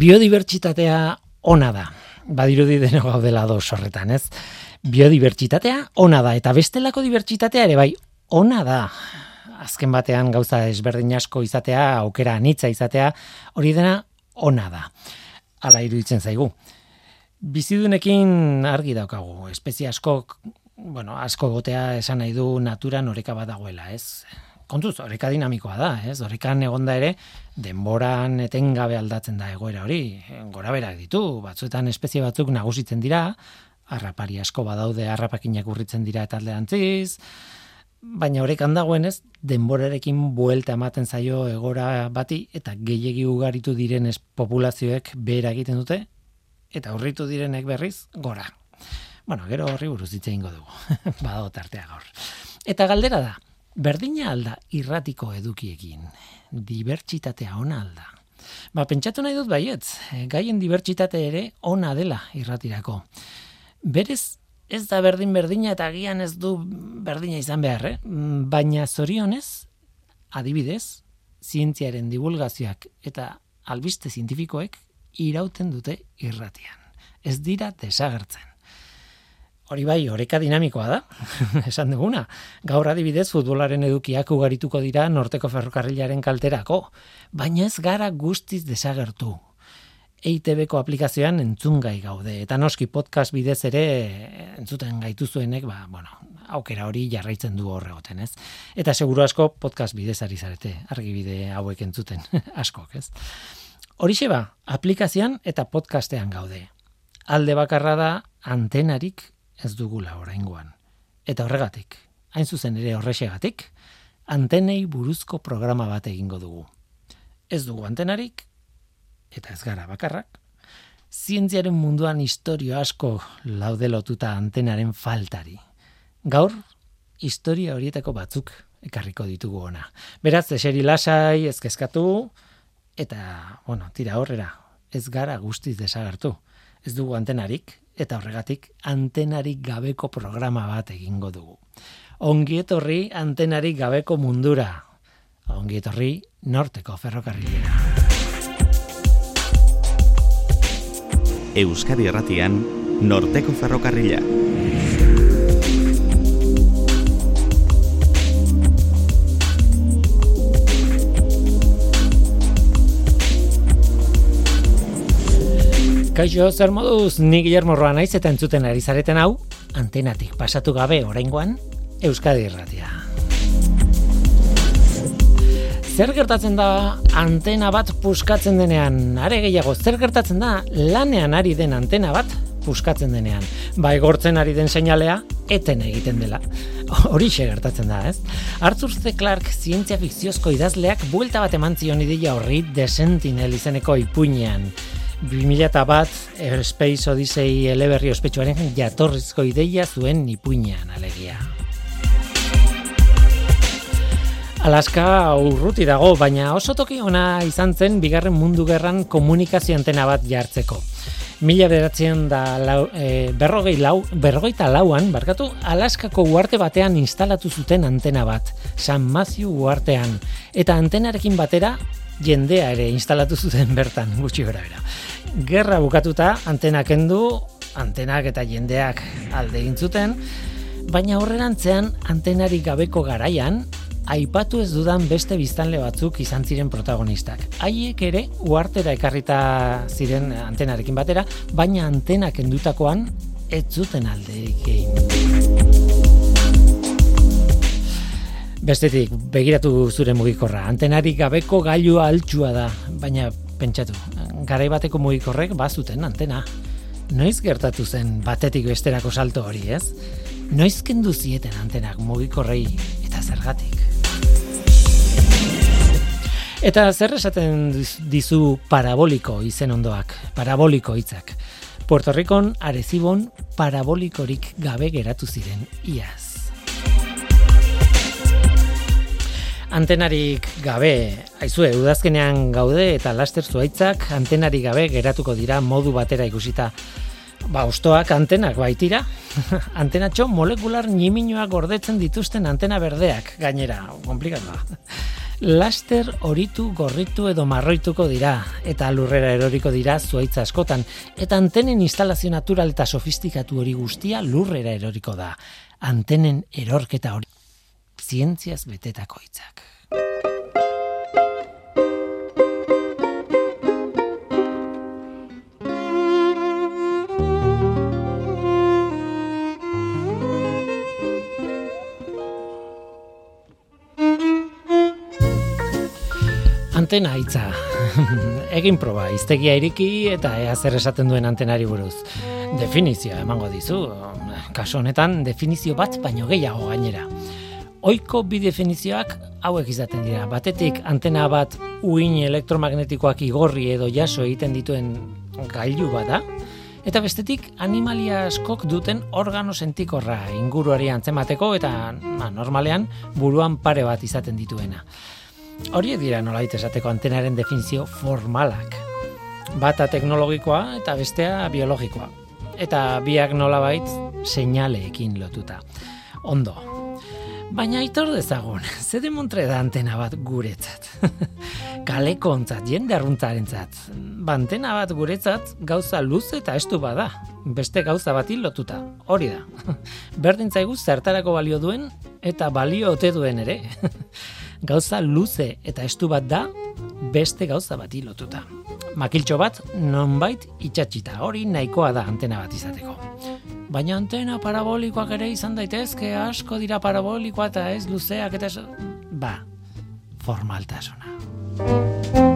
biodibertsitatea ona da. Badirudi deno gaudela do horretan, ez? Biodibertsitatea ona da eta bestelako dibertsitatea ere bai ona da. Azken batean gauza ezberdin asko izatea, aukera anitza izatea, hori dena ona da. Hala iruditzen zaigu. Bizidunekin argi daukagu, espezie asko, bueno, asko gotea esan nahi du naturan oreka badagoela, ez? Kontuz, horreka dinamikoa da, ez? Horrekan egonda ere, denboran etengabe aldatzen da egoera hori, gora berak ditu, batzuetan espezie batzuk nagusitzen dira, harrapari asko badaude harrapakinak urritzen dira eta aldeantziz, baina horrekan dagoen denborarekin buelta ematen zaio egora bati, eta gehiegi ugaritu direnez populazioek behera egiten dute, eta horritu direnek berriz, gora. Bueno, gero horri buruz ditzein dugu, badago tartea gaur. Eta galdera da, berdina alda irratiko edukiekin. Dibertsitatea ona alda. Ba, pentsatu nahi dut baietz, gaien dibertsitate ere ona dela irratirako. Berez, ez da berdin berdina eta agian ez du berdina izan behar, eh? baina zorionez, adibidez, zientziaren divulgazioak eta albiste zientifikoek irauten dute irratian. Ez dira desagertzen. Hori bai, oreka dinamikoa da, esan duguna. Gaur adibidez, futbolaren edukiak ugarituko dira norteko ferrokarrilaren kalterako, baina ez gara guztiz desagertu. EITB-ko aplikazioan entzungai gaude, eta noski podcast bidez ere entzuten gaitu zuenek, ba, bueno, aukera hori jarraitzen du horregoten, ez? Eta seguru asko podcast bidez ari zarete, argibide hauek entzuten, askok, ez? Horixe ba, aplikazioan eta podcastean gaude. Alde bakarra da antenarik ez dugula oraingoan. Eta horregatik, hain zuzen ere horrexegatik, antenei buruzko programa bat egingo dugu. Ez dugu antenarik, eta ez gara bakarrak, zientziaren munduan historio asko laudelotuta antenaren faltari. Gaur, historia horietako batzuk ekarriko ditugu ona. Beraz, eseri lasai, ezkezkatu, eta, bueno, tira horrera, ez gara guztiz desagertu. Ez dugu antenarik, eta horregatik antenarik gabeko programa bat egingo dugu. Ongietorri antenarik gabeko mundura. Ongietorri norteko ferrokarrilera. Euskadi Erratian norteko ferrokarrila. Kaixo, zer moduz, ni Guillermo Roa naiz eta entzuten ari zareten hau, antenatik pasatu gabe oraingoan Euskadi Irratia. Zer gertatzen da antena bat puskatzen denean? Are gehiago, zer gertatzen da lanean ari den antena bat puskatzen denean? Ba, egortzen ari den seinalea, eten egiten dela. Horixe gertatzen da, ez? Arthur C. Clarke zientzia fikziozko idazleak buelta bat eman zion ideia horri The Sentinel izeneko ipuinean. 2000 bat Airspace Odyssey eleberri ospetsuaren jatorrizko ideia zuen nipuinean alegia. Alaska urruti dago, baina oso toki ona izan zen bigarren mundu gerran komunikazio antena bat jartzeko. Mila beratzen da lau, e, berrogei lau, berrogeita lauan, barkatu, Alaskako uarte batean instalatu zuten antena bat, San Matthew uartean, eta antenarekin batera jendea ere instalatu zuten bertan, gutxi bera bera. Gerra bukatuta, antenak kendu, antenak eta jendeak alde zuten, baina horrerantzean antenarik gabeko garaian, aipatu ez dudan beste biztanle batzuk izan ziren protagonistak. Haiek ere uartera ekarrita ziren antenarekin batera, baina antenak kendutakoan ez zuten alde Bestetik, begiratu zure mugikorra. Antenarik gabeko gailua altxua da, baina pentsatu, garai bateko mugikorrek bazuten antena. Noiz gertatu zen batetik besterako salto hori, ez? Noiz kendu zieten antenak mugikorrei eta zergatik. Eta zer esaten dizu paraboliko izen ondoak, paraboliko hitzak. Puerto Ricon arezibon parabolikorik gabe geratu ziren iaz. Antenarik gabe, aizue, udazkenean gaude eta laster zuaitzak antenarik gabe geratuko dira modu batera ikusita. Ba, ostoak antenak baitira, antenatxo molekular niminoak gordetzen dituzten antena berdeak, gainera, komplikatu Laster horitu, gorritu edo marroituko dira, eta lurrera eroriko dira zuaitza askotan, eta antenen instalazio natural eta sofistikatu hori guztia lurrera eroriko da. Antenen erorketa hori. Zientziaz betetako hitzak. antena hitza. Egin proba, iztegia iriki eta ea zer esaten duen antenari buruz. Definizioa emango dizu. Kaso honetan definizio bat baino gehiago gainera. Oiko bi definizioak hauek izaten dira. Batetik antena bat uin elektromagnetikoak igorri edo jaso egiten dituen gailu bada. Eta bestetik animalia askok duten organo sentikorra inguruari antzemateko eta ba, normalean buruan pare bat izaten dituena. Hori dira nolait esateko antenaren definizio formalak. Bata teknologikoa eta bestea biologikoa. Eta biak nolabait seinaleekin lotuta. Ondo. Baina aitor dezagun, ze demontre da antena bat guretzat. Kaleko ontzat, jende arruntzaren zat. Bantena bat guretzat gauza luz eta estu bada. Beste gauza bat lotuta. Hori da. Berdin zaigu zertarako balio duen eta balio ote duen ere. gauza luze eta estu bat da beste gauza bati lotuta. Makiltxo bat nonbait itxatxita, hori nahikoa da antena bat izateko. Baina antena parabolikoak ere izan daitezke asko dira parabolikoa eta ez luzeak eta ez... Ba, formaltasuna.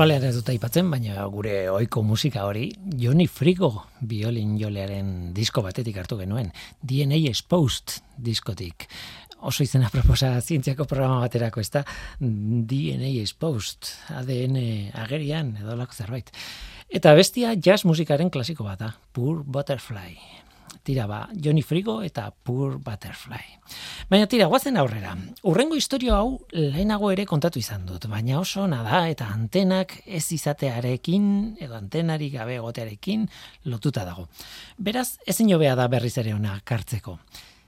Normalean ez dut aipatzen, baina gure ohiko musika hori, Johnny Frigo biolin jolearen disko batetik hartu genuen, DNA Exposed diskotik. Oso izena proposa zientziako programa baterako, ez da DNA Exposed, ADN agerian, edo lako zerbait. Eta bestia jazz musikaren klasiko bata, Poor Butterfly tira ba, Johnny Frigo eta Poor Butterfly. Baina tira, guazen aurrera. Urrengo historio hau lehenago ere kontatu izan dut, baina oso nada eta antenak ez izatearekin edo antenari gabe egotearekin lotuta dago. Beraz, ezin jobea da berriz ere ona kartzeko.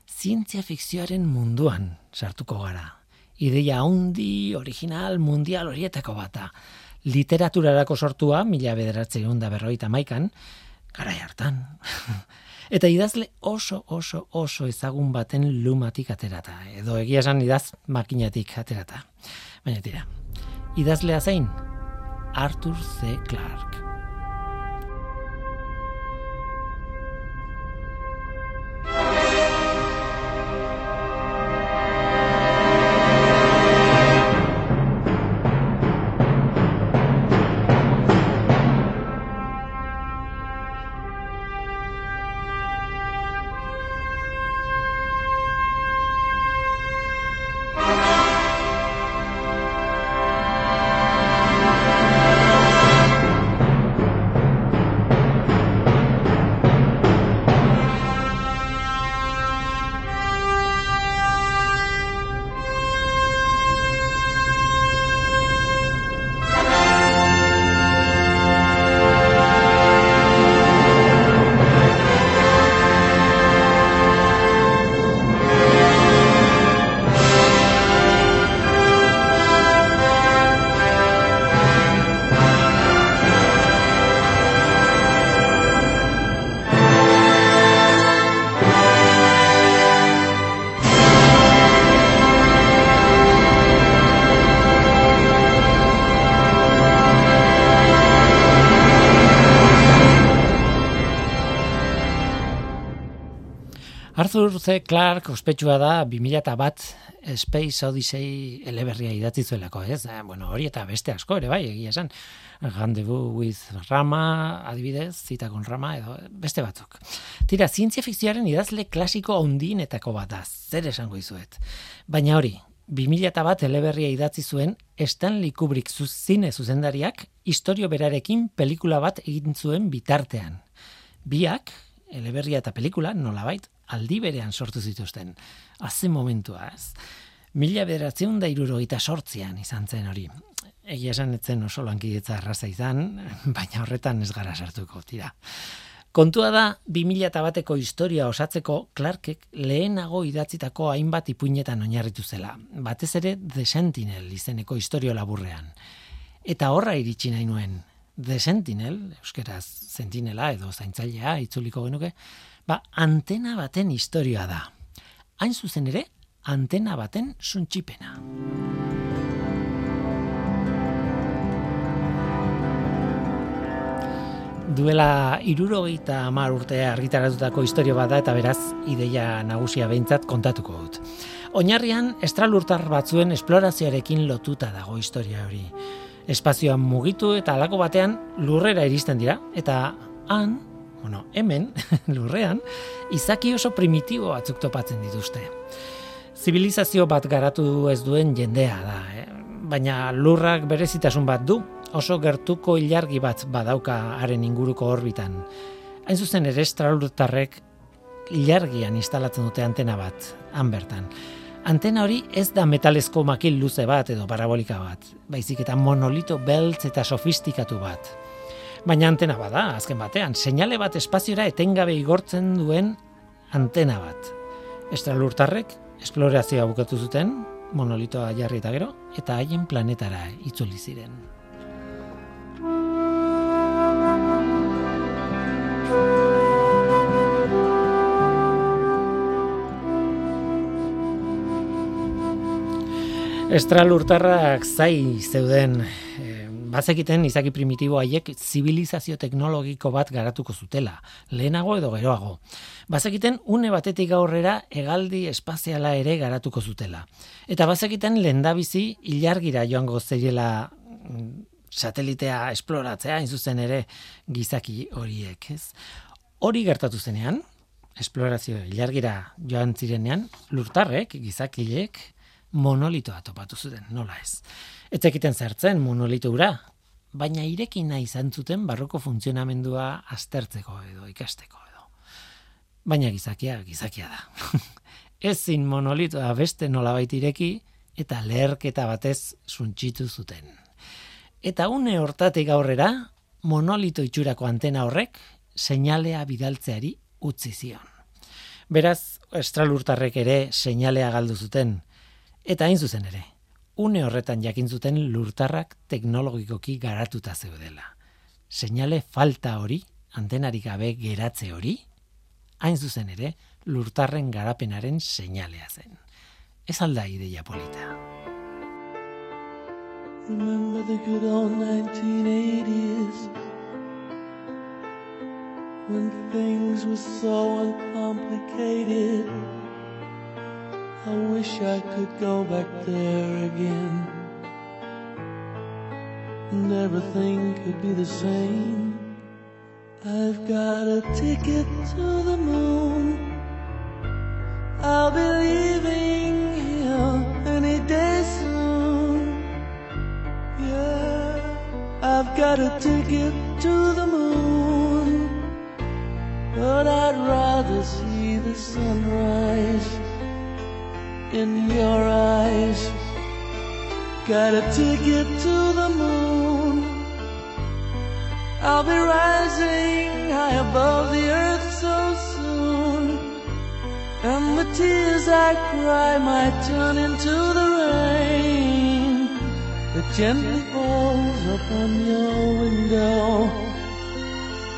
Zientzia fikzioaren munduan sartuko gara. Ideia handi, original, mundial horietako bata. Literaturarako sortua, mila bederatze da berroita maikan, gara hartan. Eta idazle oso, oso, oso ezagun baten lumatik aterata. Edo egia esan idaz makinatik aterata. Baina tira, idazlea zein? Arthur C. Clarke. Arthur C. Clarke ospetsua da 2000 bat Space Odyssey eleberria idatzi zuelako, ez? Bueno, hori eta beste asko ere bai, egia esan. Rendezvous with Rama, adibidez, zita con Rama, edo beste batzuk. Tira, zientzia fikzioaren idazle klasiko ondinetako bat da, zer esango izuet. Baina hori, 2000 bat eleberria idatzi zuen Stanley Kubrick zuzine zuzendariak historio berarekin pelikula bat egin zuen bitartean. Biak, eleberria eta pelikula, nolabait, aldi berean sortu zituzten. Haze momentua, ez? Mila bederatzeun da irurogeita sortzian izan zen hori. Egia esan etzen oso lankidetza arraza izan, baina horretan ez gara sartuko, tira. Kontua da, 2000 eta bateko historia osatzeko Clarkek lehenago idatzitako hainbat ipuinetan oinarritu zela. Batez ere The Sentinel izeneko historio laburrean. Eta horra iritsi nahi nuen. The Sentinel, euskeraz sentinela edo zaintzailea itzuliko genuke, Ba, antena baten historia da. Hain zuzen ere, antena baten suntxipena. Duela irurogeita amar urtea argitaratutako historio bada eta beraz ideia nagusia behintzat kontatuko dut. Oinarrian, estralurtar batzuen esplorazioarekin lotuta dago historia hori. Espazioan mugitu eta alako batean lurrera iristen dira, eta han, bueno, hemen, lurrean, izaki oso primitibo batzuk topatzen dituzte. Zibilizazio bat garatu ez duen jendea da, eh? baina lurrak berezitasun bat du, oso gertuko ilargi bat badauka haren inguruko orbitan. Hain zuzen ere estralurtarrek ilargian instalatzen dute antena bat, han bertan. Antena hori ez da metalezko makil luze bat edo parabolika bat, baizik eta monolito beltz eta sofistikatu bat. Baina antena bada, azken batean, seinale bat espaziora etengabe igortzen duen antena bat. Estralurtarrek esplorazioa bukatu zuten, monolitoa jarri eta gero, eta haien planetara itzuli ziren. Estralurtarrak zai zeuden bazekiten izaki primitibo haiek zibilizazio teknologiko bat garatuko zutela, lehenago edo geroago. Bazekiten une batetik aurrera hegaldi espaziala ere garatuko zutela. Eta bazekiten lendabizi ilargira joango zeiela mm, satelitea esploratzea, hain zuzen ere gizaki horiek, ez? Hori gertatu zenean, esplorazio ilargira joan zirenean, lurtarrek, gizakilek, monolitoa topatu zuten, nola ez. Ez ekiten zertzen monolito ura, baina irekin nahi izan zuten barroko funtzionamendua aztertzeko edo ikasteko edo. Baina gizakia, gizakia da. Ezin monolitoa beste nolabait ireki eta leherketa batez suntxitu zuten. Eta une hortatik aurrera, monolito itxurako antena horrek seinalea bidaltzeari utzi zion. Beraz, estralurtarrek ere seinalea galdu zuten, eta hain zuzen ere, une horretan jakin zuten lurtarrak teknologikoki garatuta zeudela. Seinale falta hori, antenarik gabe geratze hori, hain zuzen ere, lurtarren garapenaren seinalea zen. Ez alda ideia polita. Remember the good old 1980s When things were so uncomplicated I wish I could go back there again. And everything could be the same. I've got a ticket to the moon. I'll be leaving here any day soon. Yeah, I've got a ticket to the moon. But I'd rather see the sunrise in your eyes. Got a ticket to the moon. I'll be rising high above the earth so soon. And the tears I cry might turn into the rain that gently falls upon your window.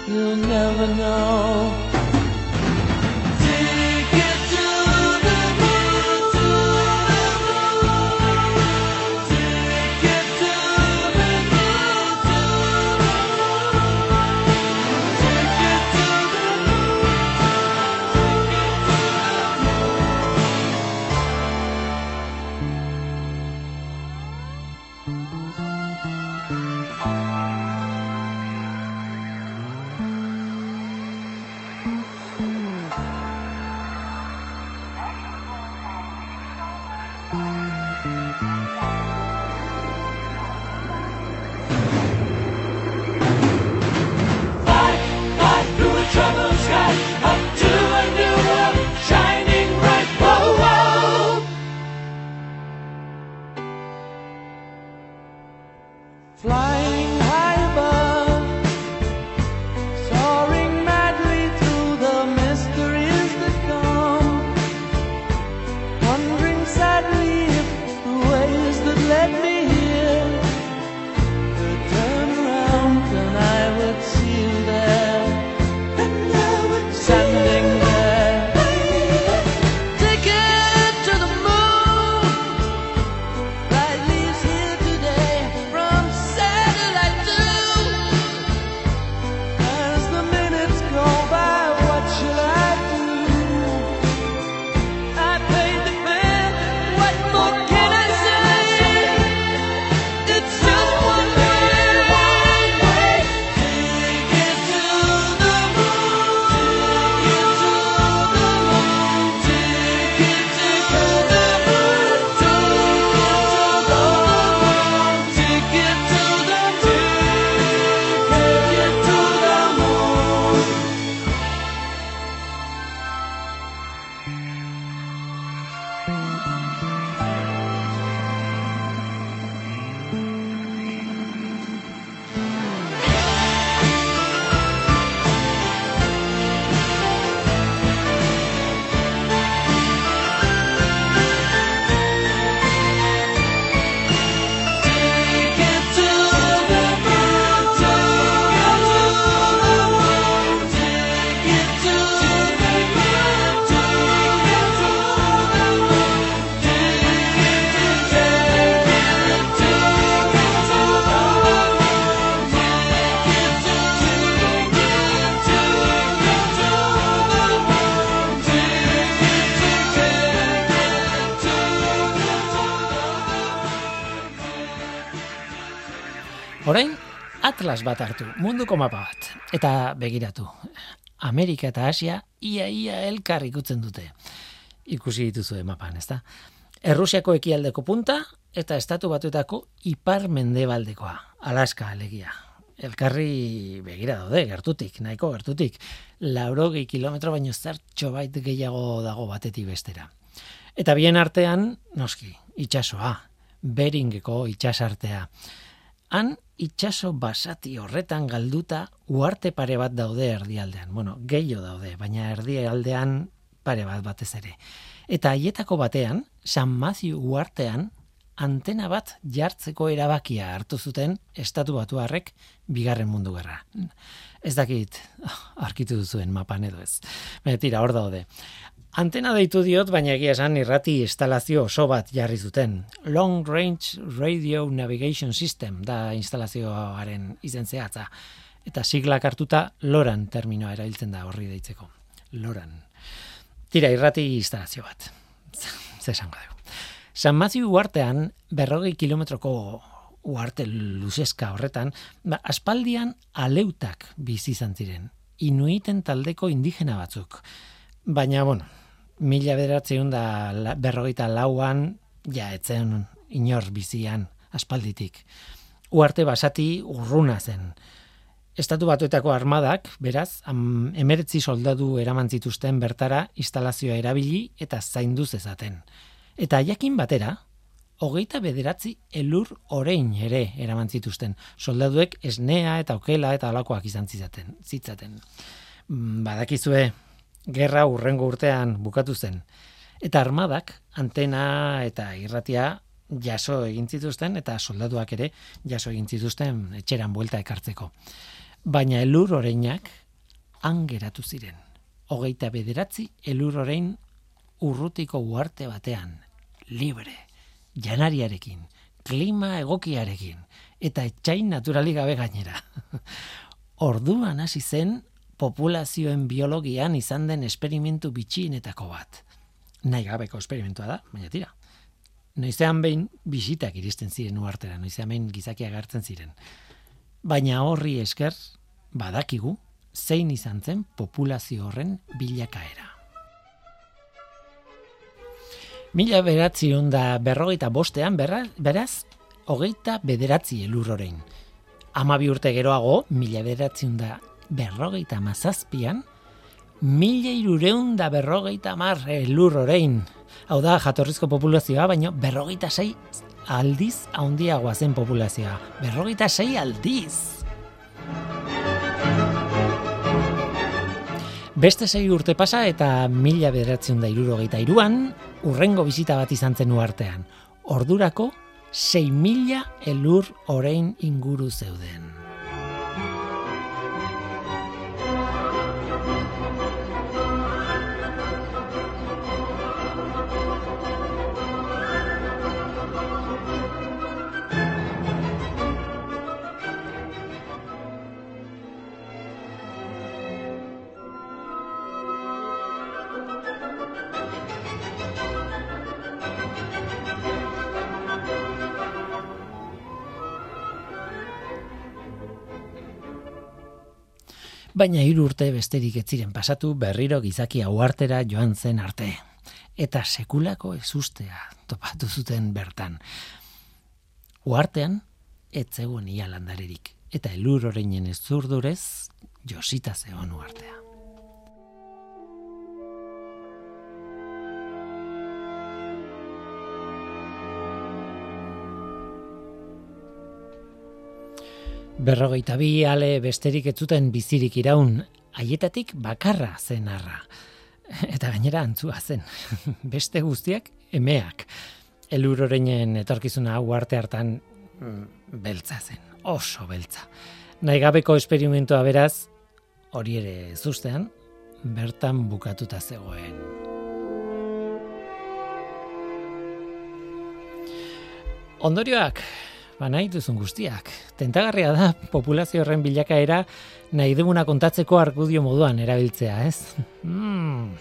You'll never know. Atlas bat hartu, munduko mapa bat. Eta begiratu, Amerika eta Asia ia-ia elkar ikutzen dute. Ikusi dituzu mapan, ez da? Errusiako ekialdeko punta eta estatu batuetako ipar mendebaldekoa, Alaska alegia. Elkarri begira daude, gertutik, nahiko gertutik. Laurogei kilometro baino zertxo bait gehiago dago batetik bestera. Eta bien artean, noski, itxasoa, beringeko itxasartea. Han itxaso basati horretan galduta uarte pare bat daude erdialdean. Bueno, gehiago daude, baina erdialdean pare bat batez ere. Eta haietako batean, San Matthew uartean, antena bat jartzeko erabakia hartu zuten estatu batuarrek bigarren mundu gerra. Ez dakit, arkitu duzuen mapan edo ez. Betira, hor daude. Antena deitu diot, baina egia esan irrati instalazio oso bat jarri zuten. Long Range Radio Navigation System da instalazioaren izen zehatza. Eta siglak hartuta loran terminoa erabiltzen da horri deitzeko. Loran. Tira, irrati instalazio bat. Zesango dugu. San Matthew uartean, berrogei kilometroko uarte luzeska horretan, ba, aspaldian aleutak bizi izan ziren. Inuiten taldeko indigena batzuk. Baina, bueno, mila bederatzeun da berrogeita lauan, ja, etzen inor bizian aspalditik. Uarte basati urruna zen. Estatu batuetako armadak, beraz, am, emeretzi soldadu eraman zituzten bertara instalazioa erabili eta zaindu zezaten. Eta jakin batera, hogeita bederatzi elur orein ere eraman zituzten. Soldaduek esnea eta okela eta alakoak izan zitzaten. zitzaten. Mm, badakizue, gerra urrengo urtean bukatu zen. Eta armadak, antena eta irratia jaso egin zituzten eta soldaduak ere jaso egin zituzten etxeran buelta ekartzeko. Baina elur oreinak han geratu ziren. Hogeita bederatzi elur orein urrutiko uarte batean, libre, janariarekin, klima egokiarekin, eta etxain naturali gabe gainera. Orduan hasi zen populazioen biologian izan den esperimentu bitxienetako bat. Nahi gabeko esperimentua da, baina tira. Noizean behin bisitak iristen ziren uartera, noizean behin gizakia gartzen ziren. Baina horri esker, badakigu, zein izan zen populazio horren bilakaera. Mila beratzi da berrogeita bostean, beraz, hogeita bederatzi elur orain. Ama bi urte geroago, mila beratzi da berrogeita mazazpian, mila irureun da berrogeita mar elur orain. Hau da, jatorrizko populazioa, baina berrogeita sei aldiz haundiagoa zen populazioa. Berrogeita sei aldiz! Beste sei urte pasa eta mila bederatzen da irurogeita iruan, urrengo bizita bat izan zen uartean. Ordurako, sei mila elur orain inguru zeuden. Baina hiru urte besterik ez ziren pasatu berriro gizaki hauartera joan zen arte. Eta sekulako ezustea topatu zuten bertan. Uartean, ez zegoen ia landarerik. Eta elur oreinen ez zurdurez, josita zegoen uartea. Berrogeita bi ale besterik ez zuten bizirik iraun, haietatik bakarra zen arra. Eta gainera antzua zen, beste guztiak emeak. Elur oreinen etorkizuna hau arte hartan mm, beltza zen, oso beltza. Naigabeko esperimentoa beraz, hori ere zuztean, bertan bukatuta zegoen. Ondorioak, ba nahi duzun guztiak. Tentagarria da populazio horren bilakaera nahi duguna kontatzeko argudio moduan erabiltzea, ez? Hmm.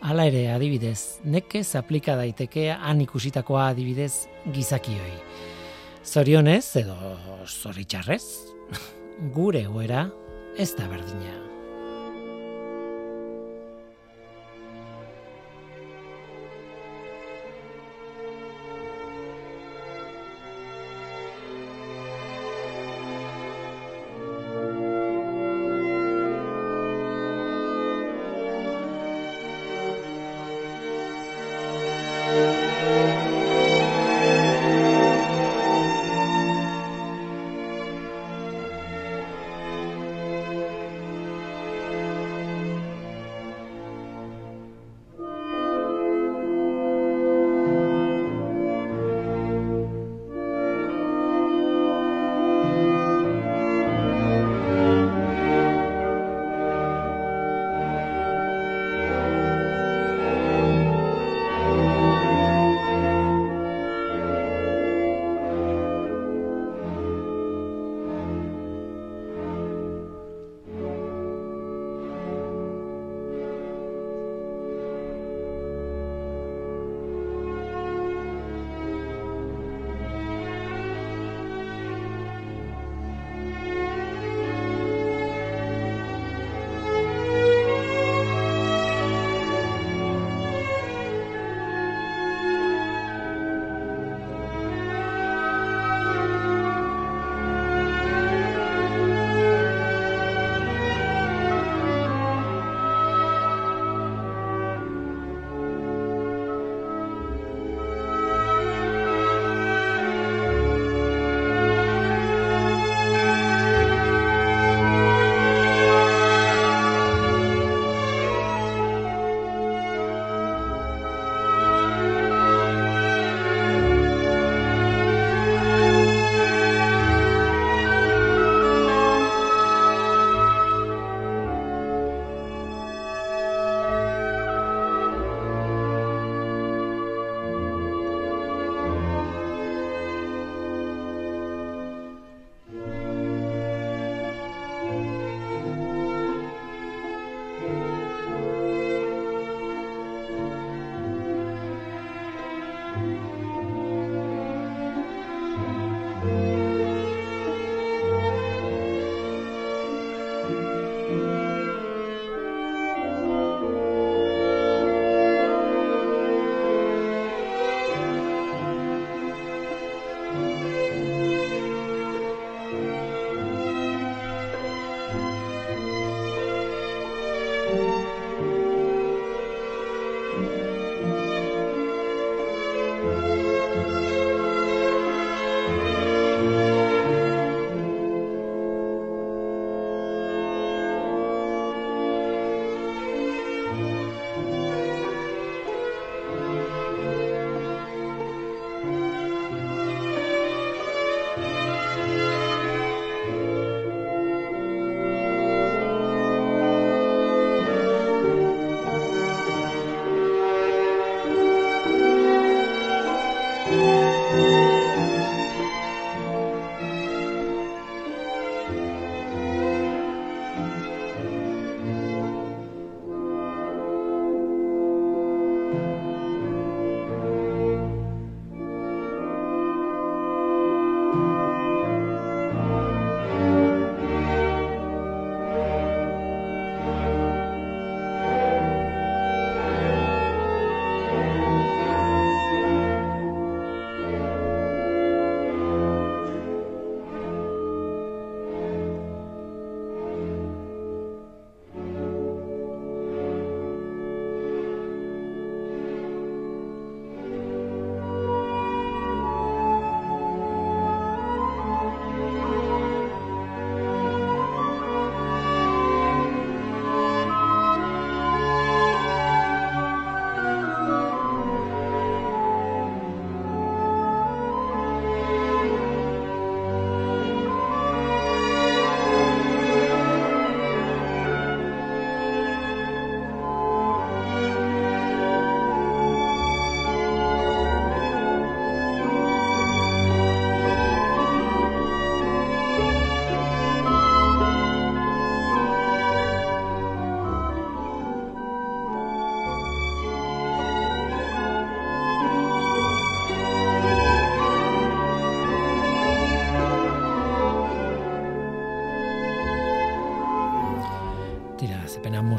Hala ere, adibidez, nekez aplika daiteke han ikusitakoa adibidez gizakioi. Zorionez edo zoritxarrez, gure goera ez da berdina.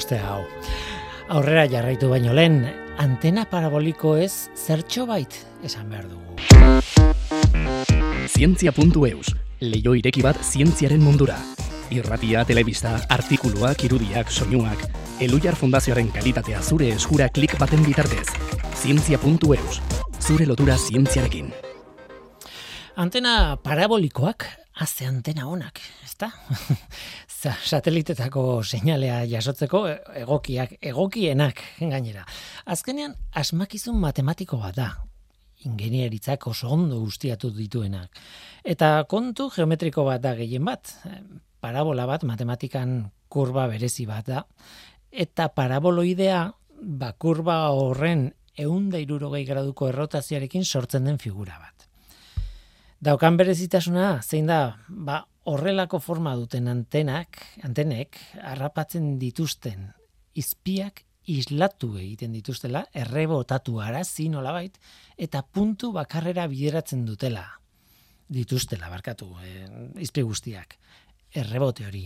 Mostea hau. Aurrera jarraitu baino lehen, antena paraboliko ez zertxo bait esan behar dugu. Zientzia.eus, leio ireki bat zientziaren mundura. Irratia, telebista, artikuluak, irudiak, soinuak, Elujar Fundazioaren kalitatea zure eskura klik baten bitartez. Zientzia.eus, zure lotura zientziarekin. Antena parabolikoak haze antena honak, ezta? Satelitetako seinalea jasotzeko egokiak, egokienak gainera. Azkenean asmakizun matematiko bat da. Ingenieritzak oso ondo guztiatu dituenak. Eta kontu geometriko bat da gehien bat. Parabola bat matematikan kurba berezi bat da. Eta paraboloidea, ba kurba horren eunda irurogei graduko errotazioarekin sortzen den figura bat. Daukan berezitasuna, zein da, ba, horrelako forma duten antenak, antenek, harrapatzen dituzten izpiak islatu egiten dituztela, errebotatu arazi nolabait, eta puntu bakarrera bideratzen dutela. Dituztela, barkatu, e, izpi guztiak. Errebote hori.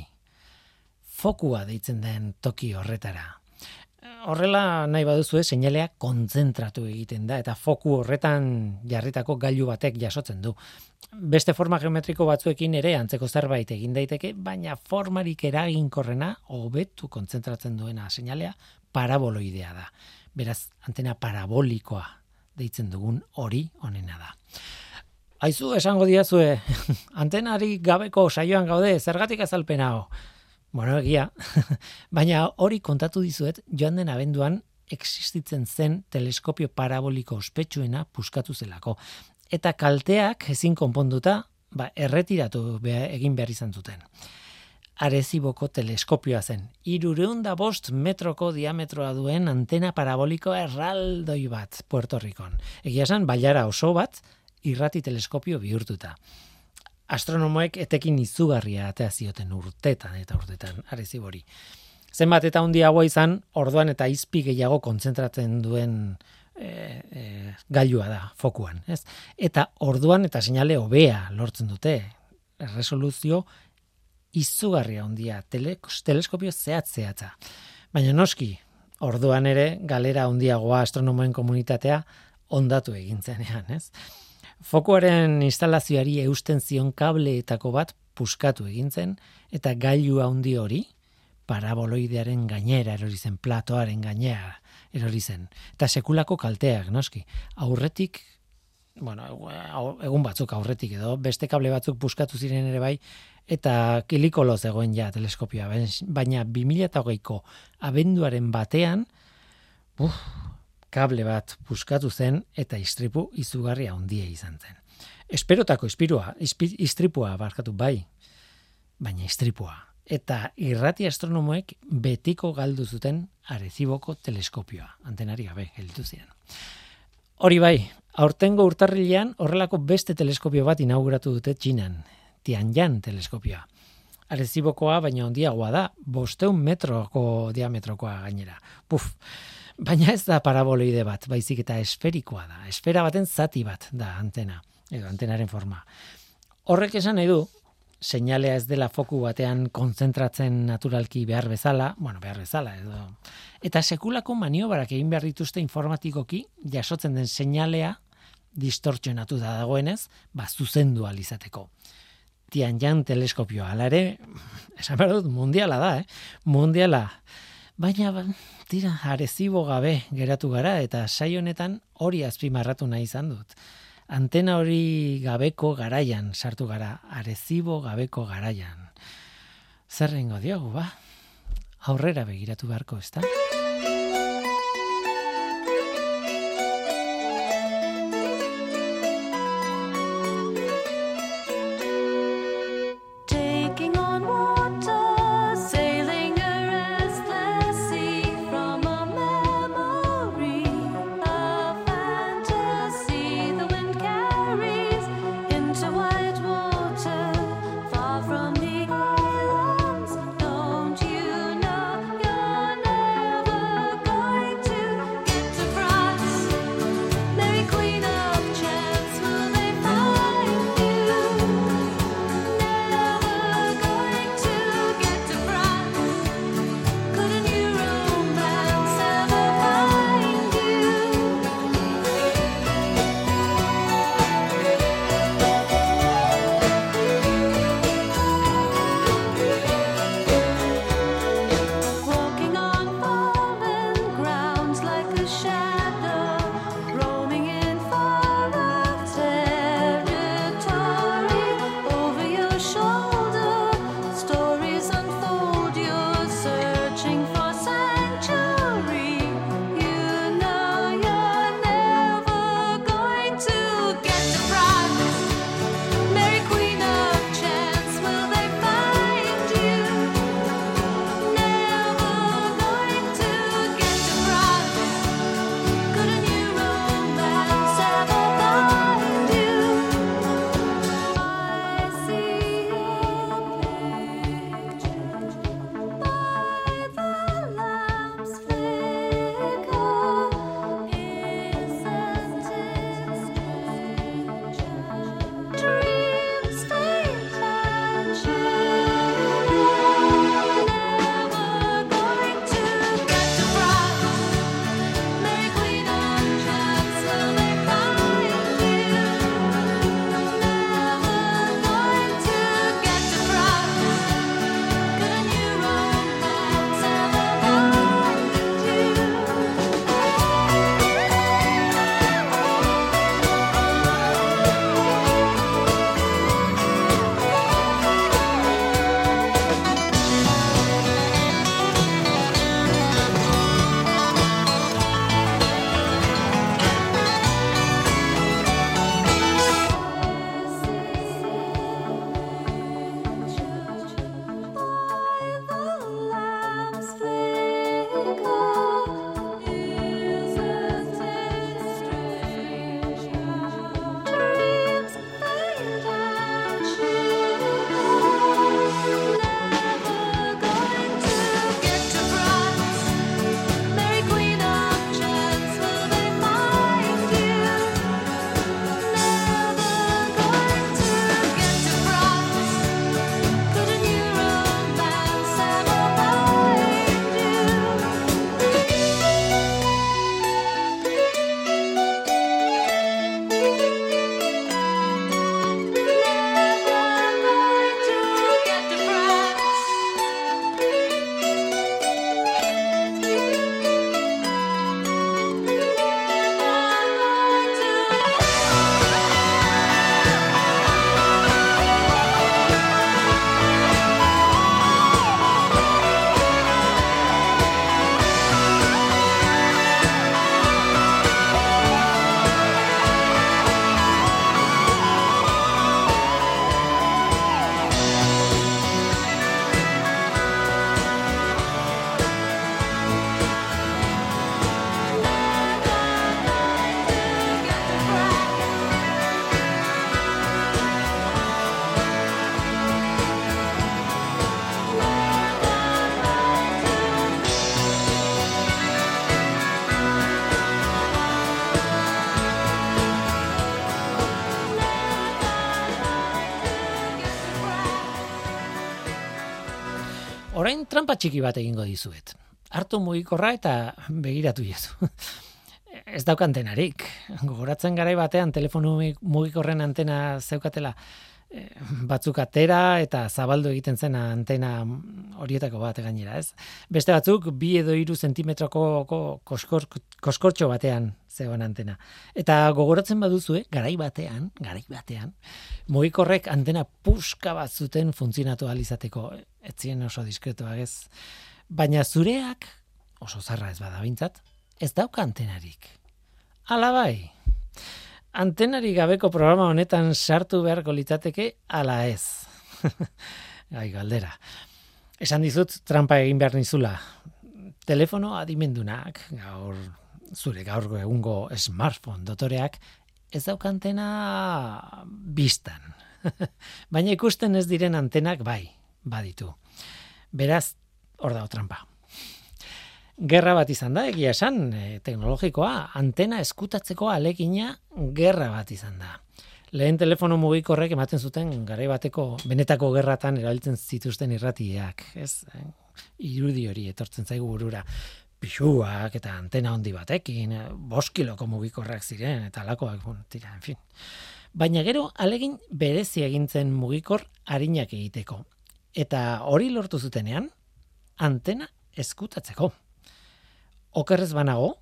Fokua deitzen den toki horretara horrela nahi baduzu seinalea kontzentratu egiten da eta foku horretan jarritako gailu batek jasotzen du. Beste forma geometriko batzuekin ere antzeko zerbait egin daiteke, baina formarik eraginkorrena hobetu kontzentratzen duena seinalea paraboloidea da. Beraz, antena parabolikoa deitzen dugun hori onena da. Aizu esango diazue, antenari gabeko saioan gaude, zergatik azalpena ho? Bueno, egia, baina hori kontatu dizuet joan den abenduan existitzen zen teleskopio paraboliko ospetsuena puskatu zelako. Eta kalteak ezin konponduta, ba, erretiratu egin behar izan zuten. Areziboko teleskopioa zen. Irureunda bost metroko diametroa duen antena paraboliko erraldoi bat Puerto Ricon. Egia esan, baiara oso bat, irrati teleskopio bihurtuta astronomoek etekin izugarria atea zioten urtetan eta urtetan arezibori. Zenbat eta handiagoa izan, orduan eta izpi gehiago kontzentratzen duen e, e, gailua da fokuan, ez? Eta orduan eta seinale hobea lortzen dute. Resoluzio izugarria handia, teleskopio zehat zehatza. Baina noski, orduan ere galera handiagoa astronomoen komunitatea ondatu egin zenean, ez? Fokuaren instalazioari eusten zion kableetako bat puskatu egin zen eta gailu handi hori paraboloidearen gainera erori zen platoaren gainera erori zen. Eta sekulako kalteak noski. Aurretik bueno egun batzuk aurretik edo beste kable batzuk puskatu ziren ere bai eta kilikolo zegoen ja teleskopioa baina 2020ko abenduaren batean uf, kable bat puskatu zen eta istripu izugarria handia izan zen. Esperotako ispirua, istripua barkatu bai, baina istripua. Eta irrati astronomoek betiko galdu zuten areziboko teleskopioa, antenari gabe, gelditu ziren. Hori bai, aurtengo urtarrilean horrelako beste teleskopio bat inauguratu dute txinan, Tianjan teleskopioa. Arezibokoa baina handiagoa da, bosteun metroko diametrokoa gainera. Puf, Baina ez da paraboloide bat, baizik eta esferikoa da. Esfera baten zati bat da antena, edo antenaren forma. Horrek esan nahi du, seinalea ez dela foku batean konzentratzen naturalki behar bezala, bueno, behar bezala, edo. Eta sekulako maniobarak egin behar dituzte informatikoki, jasotzen den seinalea distortzionatu da dagoenez, ba, zuzendu alizateko. Tianjan teleskopioa, ala ere, esan behar dut, mundiala da, eh? Mundiala. Baina, ba, tira, arezibo gabe geratu gara, eta sai honetan hori azpimarratu nahi izan dut. Antena hori gabeko garaian sartu gara, arezibo gabeko garaian. Zerrengo diogu, ba? Aurrera begiratu beharko, ez trampa txiki bat egingo dizuet. Hartu mugikorra eta begiratu jezu. ez dauka antenarik. Gogoratzen garai batean telefono mugikorren antena zeukatela eh, batzuk atera eta zabaldu egiten zen antena horietako bat gainera, ez? Beste batzuk bi edo hiru zentimetroko koskor, koskortxo batean zegoen antena. Eta gogoratzen baduzu, eh, garai batean, garai batean, mugikorrek antena puska bat zuten funtzionatu alizateko, etzien oso diskretoak ez. Baina zureak, oso zarra ez bada bintzat, ez dauka antenarik. Ala bai. Antenari gabeko programa honetan sartu beharko litzateke ala ez. Gai galdera. Esan dizut trampa egin behar nizula. Telefono adimendunak, gaur zure gaur egungo smartphone dotoreak ez dauka antena biztan. Baina ikusten ez diren antenak bai, baditu. Beraz, hor dago trampa gerra bat izan da, egia esan, e, teknologikoa, antena eskutatzeko alegina gerra bat izan da. Lehen telefono mugikorrek ematen zuten garai bateko benetako gerratan erabiltzen zituzten irratiak, ez? Eh? Irudi hori etortzen zaigu burura. Pixuak eta antena handi batekin, eh, boskiloko mugikorrak ziren eta alakoak, bon, tira, en fin. Baina gero alegin berezi egintzen mugikor harinak egiteko. Eta hori lortu zutenean, antena eskutatzeko okerrez banago,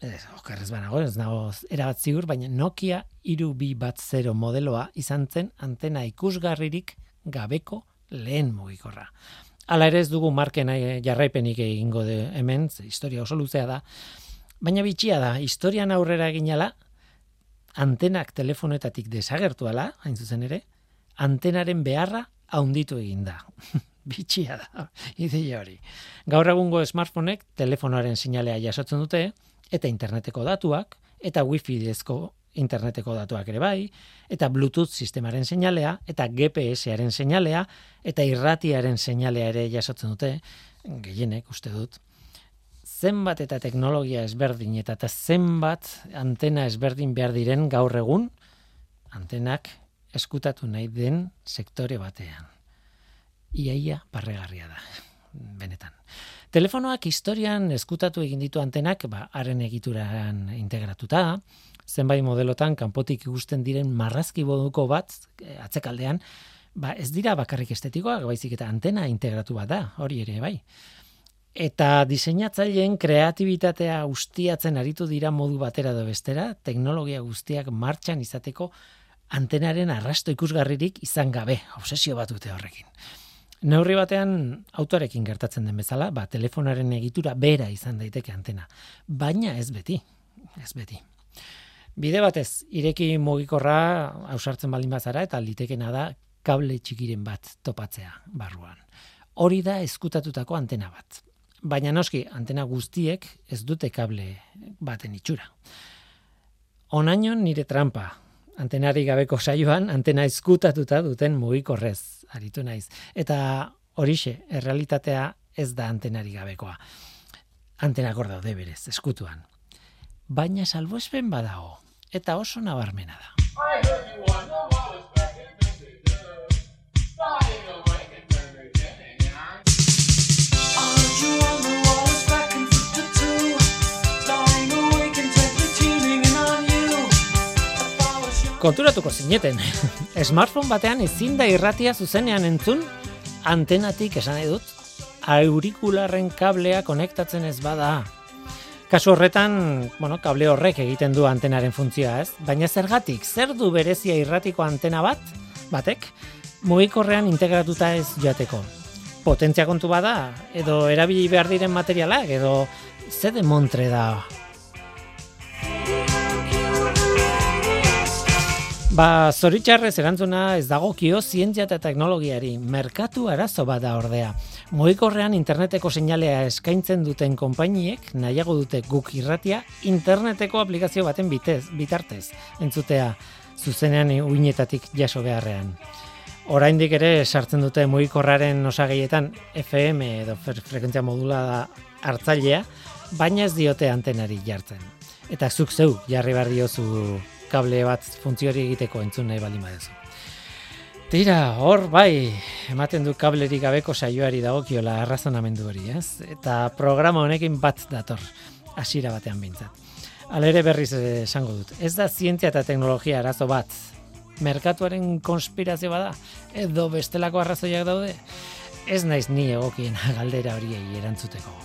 ez, okerrez banago, ez nago erabat zigur, baina Nokia irubi bat zero modeloa izan zen antena ikusgarririk gabeko lehen mugikorra. Hala ere ez dugu marken jarraipenik egingo de hemen, historia oso luzea da, baina bitxia da, historian aurrera eginala, antenak telefonetatik desagertuala, hain zuzen ere, antenaren beharra haunditu eginda. bitxia da, ideia hori. Gaur egungo smartphonek telefonoaren sinalea jasotzen dute, eta interneteko datuak, eta wifi dezko interneteko datuak ere bai, eta bluetooth sistemaren seinalea, eta GPS-aren seinalea, eta irratiaren seinalea ere jasotzen dute, gehienek uste dut, zenbat eta teknologia ezberdin eta, eta zenbat antena ezberdin behar diren gaur egun, antenak eskutatu nahi den sektore batean iaia barregarria da, benetan. Telefonoak historian eskutatu egin ditu antenak, ba, haren egituran integratuta, zenbait modelotan kanpotik ikusten diren marrazki boduko bat eh, atzekaldean, ba, ez dira bakarrik estetikoak, baizik eta antena integratu bat da, hori ere bai. Eta diseinatzaileen kreatibitatea ustiatzen aritu dira modu batera do bestera, teknologia guztiak martxan izateko antenaren arrasto ikusgarririk izan gabe, obsesio bat dute horrekin. Neurri batean autoarekin gertatzen den bezala, ba, telefonaren egitura bera izan daiteke antena. Baina ez beti, ez beti. Bide batez, ireki mugikorra ausartzen baldin bazara eta litekena da kable txikiren bat topatzea barruan. Hori da eskutatutako antena bat. Baina noski, antena guztiek ez dute kable baten itxura. Onaino nire trampa, antenari gabeko saioan, antena eskutatuta duten mugikorrez aritu naiz. Eta horixe, errealitatea ez da antenari gabekoa. Antena gorda daude berez, eskutuan. Baina salbuespen badago, eta oso nabarmena da. Konturatuko zineten. Smartphone batean ezin da irratia zuzenean entzun, antenatik esan edut, aurikularren kablea konektatzen ez bada. Kasu horretan, bueno, kable horrek egiten du antenaren funtzioa, ez? Baina zergatik, zer du berezia irratiko antena bat, batek, mugikorrean integratuta ez joateko. Potentzia kontu bada, edo erabili behar diren materialak, edo zede montre da Ba, zoritxarrez erantzuna ez dago kio zientzia eta teknologiari, merkatu arazo bada ordea. Moikorrean interneteko seinalea eskaintzen duten konpainiek nahiago dute guk irratia interneteko aplikazio baten bitez, bitartez, entzutea zuzenean uinetatik jaso beharrean. Oraindik ere sartzen dute mugikorraren osageietan FM edo frekuentzia modula da hartzailea, baina ez diote antenari jartzen. Eta zuk zeu jarri bar diozu kable bat funtzio egiteko entzun nahi baldin badezu. Tira, hor, bai, ematen du kablerik gabeko saioari dagokiola arrazonamendu hori, ez? Eta programa honekin bat dator, hasiera batean bintzat. Alere berriz esango dut. Ez da zientzia eta teknologia arazo bat. Merkatuaren konspirazio bada, edo bestelako arrazoiak daude. Ez naiz ni egokien galdera horiei erantzuteko.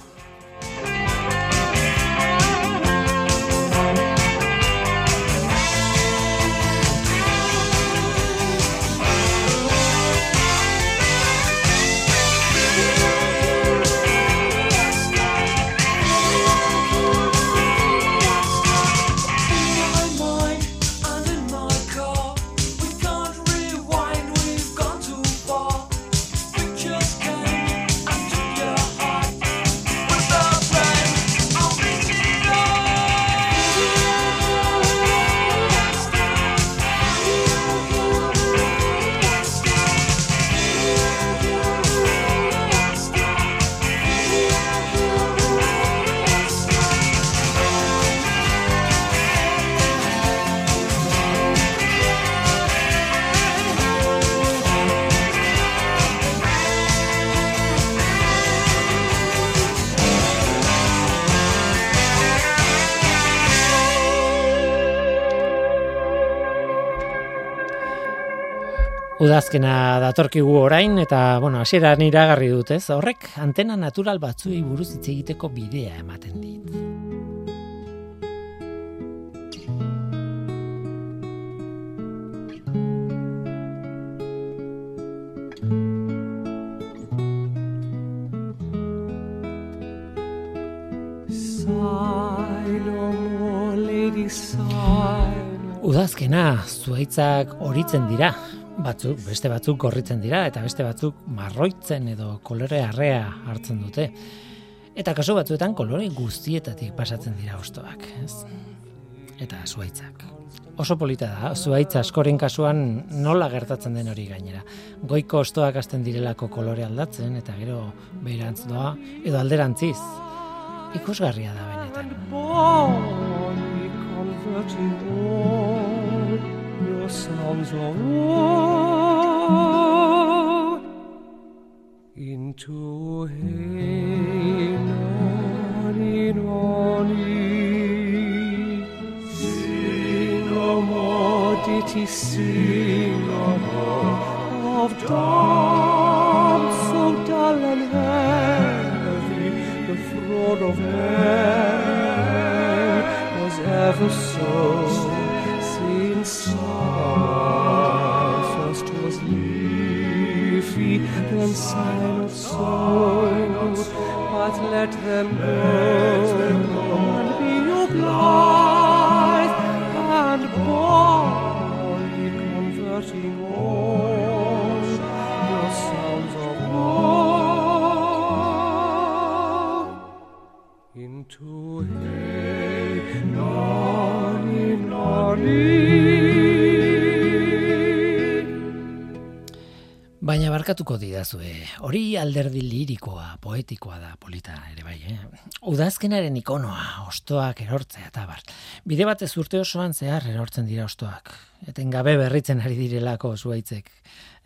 Udazkena datorkigu orain eta bueno, hasieran iragarri dut, ez? Horrek antena natural batzuei buruz hitz egiteko bidea ematen dit. Udazkena zuaitzak horitzen dira, batzuk, beste batzuk gorritzen dira eta beste batzuk marroitzen edo kolore arrea hartzen dute. Eta kaso batzuetan kolore guztietatik pasatzen dira ostoak, ez? Eta zuaitzak. Oso polita da, zuaitza askoren kasuan nola gertatzen den hori gainera. Goiko ostoak hasten direlako kolore aldatzen eta gero beirantz doa edo alderantziz. Ikusgarria da benetan. Sounds of war into hey nani sing no more sing no more of dawn so dull and heavy. The fraud of man was ever so First was leafy, then silent songs, but let them go barkatuko didazue, hori alderdi lirikoa, poetikoa da, polita ere bai, eh? Udazkenaren ikonoa, ostoak erortzea eta bar. Bide batez urte osoan zehar erortzen dira ostoak. Eten gabe berritzen ari direlako zuaitzek,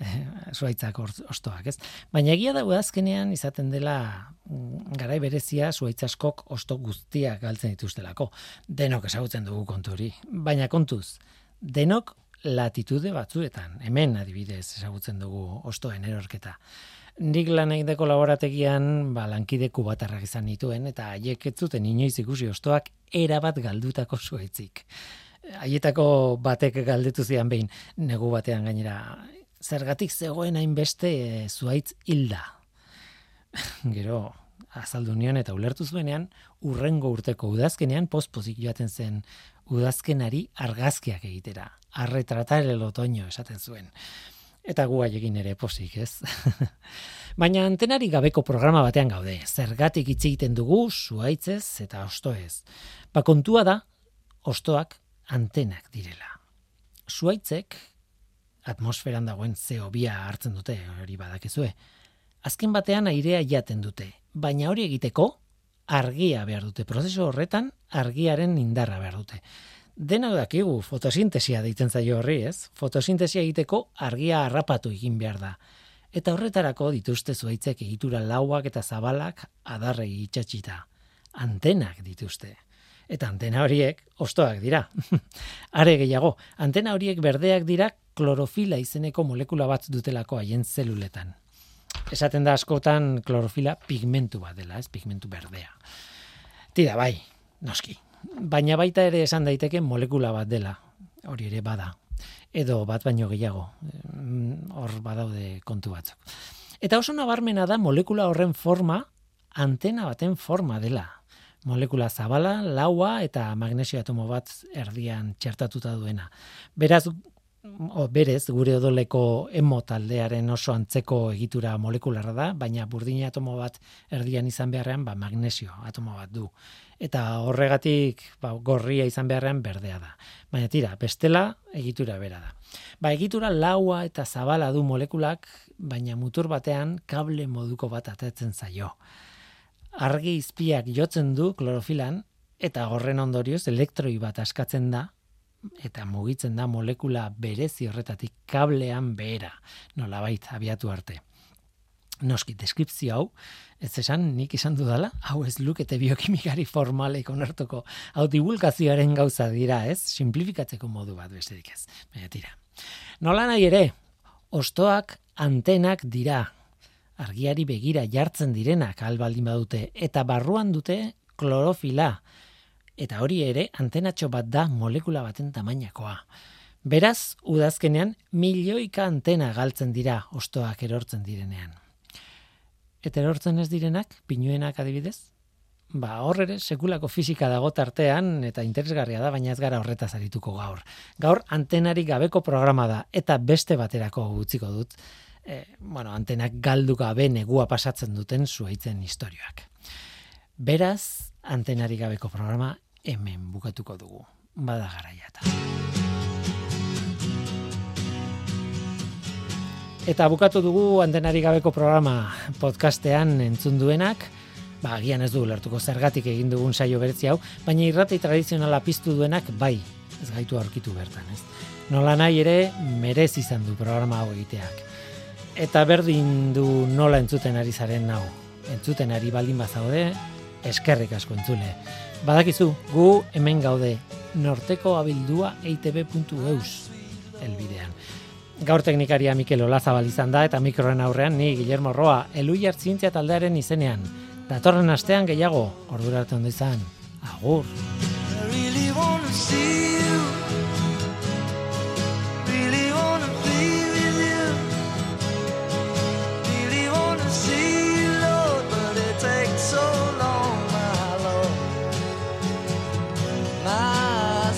eh, zuaitzak ostoak, ez? Baina egia da udazkenean izaten dela mm, garai berezia zuaitzaskok osto guztiak galtzen dituztelako. Denok ezagutzen dugu kontu hori. Baina kontuz, denok latitude batzuetan. Hemen adibidez ezagutzen dugu ostoen erorketa. Nik lan egiteko laborategian ba, lankide kubatarrak izan nituen eta haiek ez zuten inoiz ikusi ostoak erabat galdutako zuaitzik. Haietako batek galdetu zian behin negu batean gainera zergatik zegoen hainbeste e, zuaitz hilda. Gero azaldu nion eta ulertu zuenean urrengo urteko udazkenean pospozik joaten zen udazkenari argazkiak egitera a retratar el otoño esaten zuen. Eta gu haiekin ere posik, ez? Baina antenari gabeko programa batean gaude. Zergatik hitz egiten dugu zuaitzez eta ostoez. Ba kontua da ostoak antenak direla. Zuaitzek atmosferan dagoen CO2 hartzen dute, hori badakizue. Azken batean airea jaten dute, baina hori egiteko argia behar dute. Prozesu horretan argiaren indarra behar dute Dena dakigu fotosintesia deitzen zaio horri, ez? Fotosintesia egiteko argia harrapatu egin behar da. Eta horretarako dituzte zuaitzek egitura lauak eta zabalak adarrei itxatxita. Antenak dituzte. Eta antena horiek ostoak dira. Are gehiago, antena horiek berdeak dira klorofila izeneko molekula bat dutelako haien zeluletan. Esaten da askotan klorofila pigmentu bat dela, ez pigmentu berdea. Tira, bai, noski, baina baita ere esan daiteke molekula bat dela, hori ere bada, edo bat baino gehiago, mm, hor badaude kontu batzuk. Eta oso nabarmena da molekula horren forma, antena baten forma dela. Molekula zabala, laua eta magnesio atomo bat erdian txertatuta duena. Beraz, o, berez, gure odoleko emo taldearen oso antzeko egitura molekularra da, baina burdina atomo bat erdian izan beharrean, ba, magnesio atomo bat du eta horregatik ba, gorria izan beharrean berdea da. Baina tira, bestela egitura bera da. Ba, egitura laua eta zabala du molekulak, baina mutur batean kable moduko bat atetzen zaio. Argi izpiak jotzen du klorofilan, eta horren ondorioz elektroi bat askatzen da, eta mugitzen da molekula berezi horretatik kablean behera, nolabait abiatu arte. Noski, deskriptzio hau, ez esan nik izan dudala, hau ez lukete biokimikari formalek onartuko, hau divulgazioaren gauza dira, ez? Simplifikatzeko modu bat besterik ez. Baina tira. Nola nahi ere, ostoak antenak dira, argiari begira jartzen direnak albaldin badute, eta barruan dute klorofila, eta hori ere antenatxo bat da molekula baten tamainakoa. Beraz, udazkenean, milioika antena galtzen dira ostoak erortzen direnean eta erortzen ez direnak, pinuenak adibidez, ba hor ere sekulako fisika dago tartean eta interesgarria da, baina ez gara horretaz arituko gaur. Gaur antenarik gabeko programa da eta beste baterako utziko dut. E, bueno, antenak galdu gabe negua pasatzen duten zuaitzen historioak. Beraz, antenarik gabeko programa hemen bukatuko dugu. Bada garaia Eta bukatu dugu antenari gabeko programa podcastean entzun duenak, ba, agian ez du lertuko zergatik egin dugun saio berezi hau, baina irrati tradizionala piztu duenak bai, ez gaitu aurkitu bertan, ez. Nola nahi ere, merez izan du programa hau egiteak. Eta berdin du nola entzuten ari zaren hau. Entzuten ari baldin bazaude, eskerrik asko entzule. Badakizu, gu hemen gaude, norteko abildua eitb.eus elbidean. Gaur teknikaria Mikel Olazabal izan da eta mikroen aurrean ni Guillermo Roa elu Zientzia taldearen izenean. Datorren astean gehiago, ordura arte ondo izan. Agur!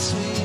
Sweet.